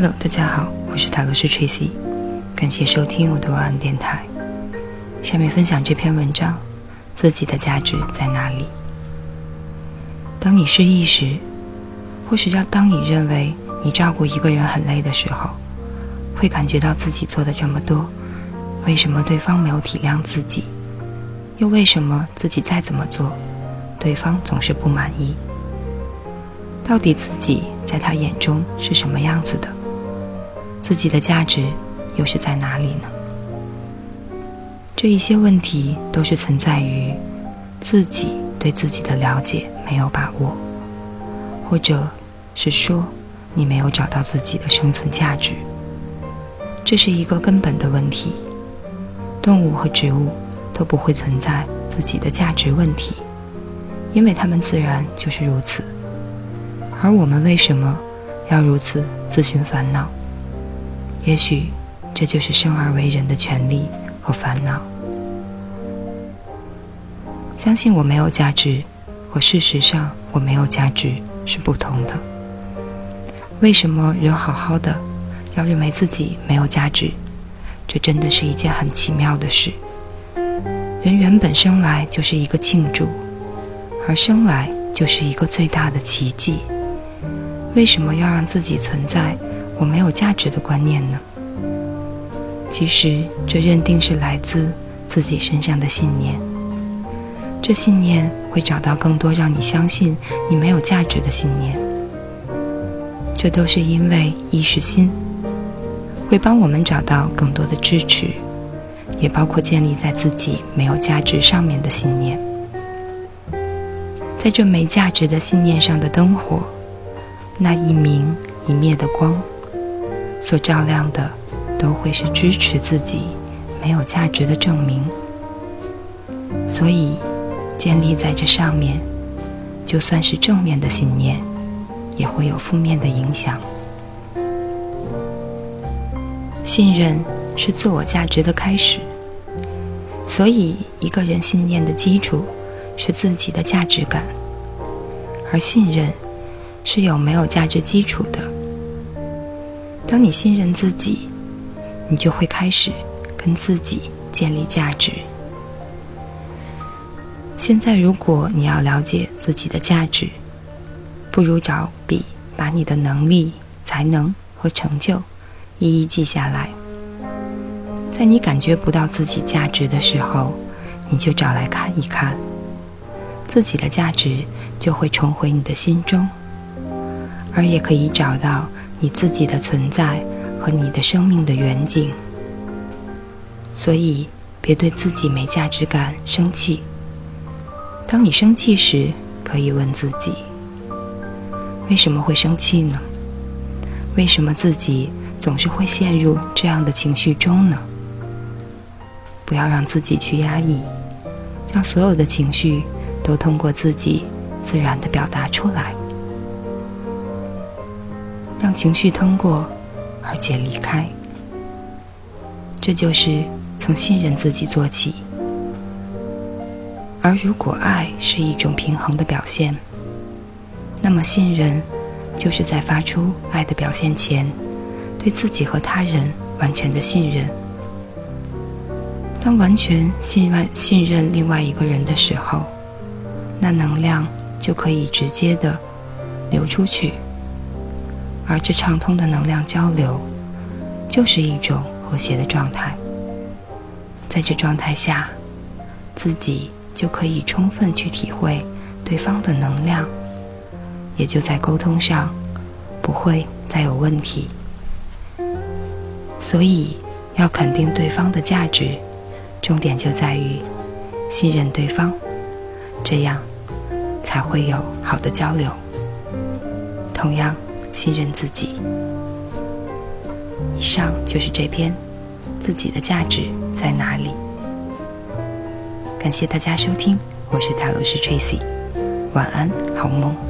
Hello，大家好，我是塔罗斯 Tracy，感谢收听我的晚安电台。下面分享这篇文章：自己的价值在哪里？当你失意时，或许要当你认为你照顾一个人很累的时候，会感觉到自己做的这么多，为什么对方没有体谅自己？又为什么自己再怎么做，对方总是不满意？到底自己在他眼中是什么样子的？自己的价值又是在哪里呢？这一些问题都是存在于自己对自己的了解没有把握，或者是说你没有找到自己的生存价值。这是一个根本的问题。动物和植物都不会存在自己的价值问题，因为它们自然就是如此。而我们为什么要如此自寻烦恼？也许，这就是生而为人的权利和烦恼。相信我没有价值，和事实上我没有价值是不同的。为什么人好好的，要认为自己没有价值？这真的是一件很奇妙的事。人原本生来就是一个庆祝，而生来就是一个最大的奇迹。为什么要让自己存在？我没有价值的观念呢？其实，这认定是来自自己身上的信念。这信念会找到更多让你相信你没有价值的信念。这都是因为意识心会帮我们找到更多的支持，也包括建立在自己没有价值上面的信念。在这没价值的信念上的灯火，那一明一灭的光。所照亮的，都会是支持自己没有价值的证明。所以，建立在这上面，就算是正面的信念，也会有负面的影响。信任是自我价值的开始，所以一个人信念的基础是自己的价值感，而信任是有没有价值基础的。当你信任自己，你就会开始跟自己建立价值。现在，如果你要了解自己的价值，不如找笔，把你的能力、才能和成就一一记下来。在你感觉不到自己价值的时候，你就找来看一看，自己的价值就会重回你的心中，而也可以找到。你自己的存在和你的生命的远景，所以别对自己没价值感生气。当你生气时，可以问自己：为什么会生气呢？为什么自己总是会陷入这样的情绪中呢？不要让自己去压抑，让所有的情绪都通过自己自然的表达出来。让情绪通过，而且离开。这就是从信任自己做起。而如果爱是一种平衡的表现，那么信任就是在发出爱的表现前，对自己和他人完全的信任。当完全信任信任另外一个人的时候，那能量就可以直接的流出去。而这畅通的能量交流，就是一种和谐的状态。在这状态下，自己就可以充分去体会对方的能量，也就在沟通上不会再有问题。所以，要肯定对方的价值，重点就在于信任对方，这样才会有好的交流。同样。信任自己。以上就是这篇自己的价值在哪里？感谢大家收听，我是塔罗师 Tracy，晚安，好梦。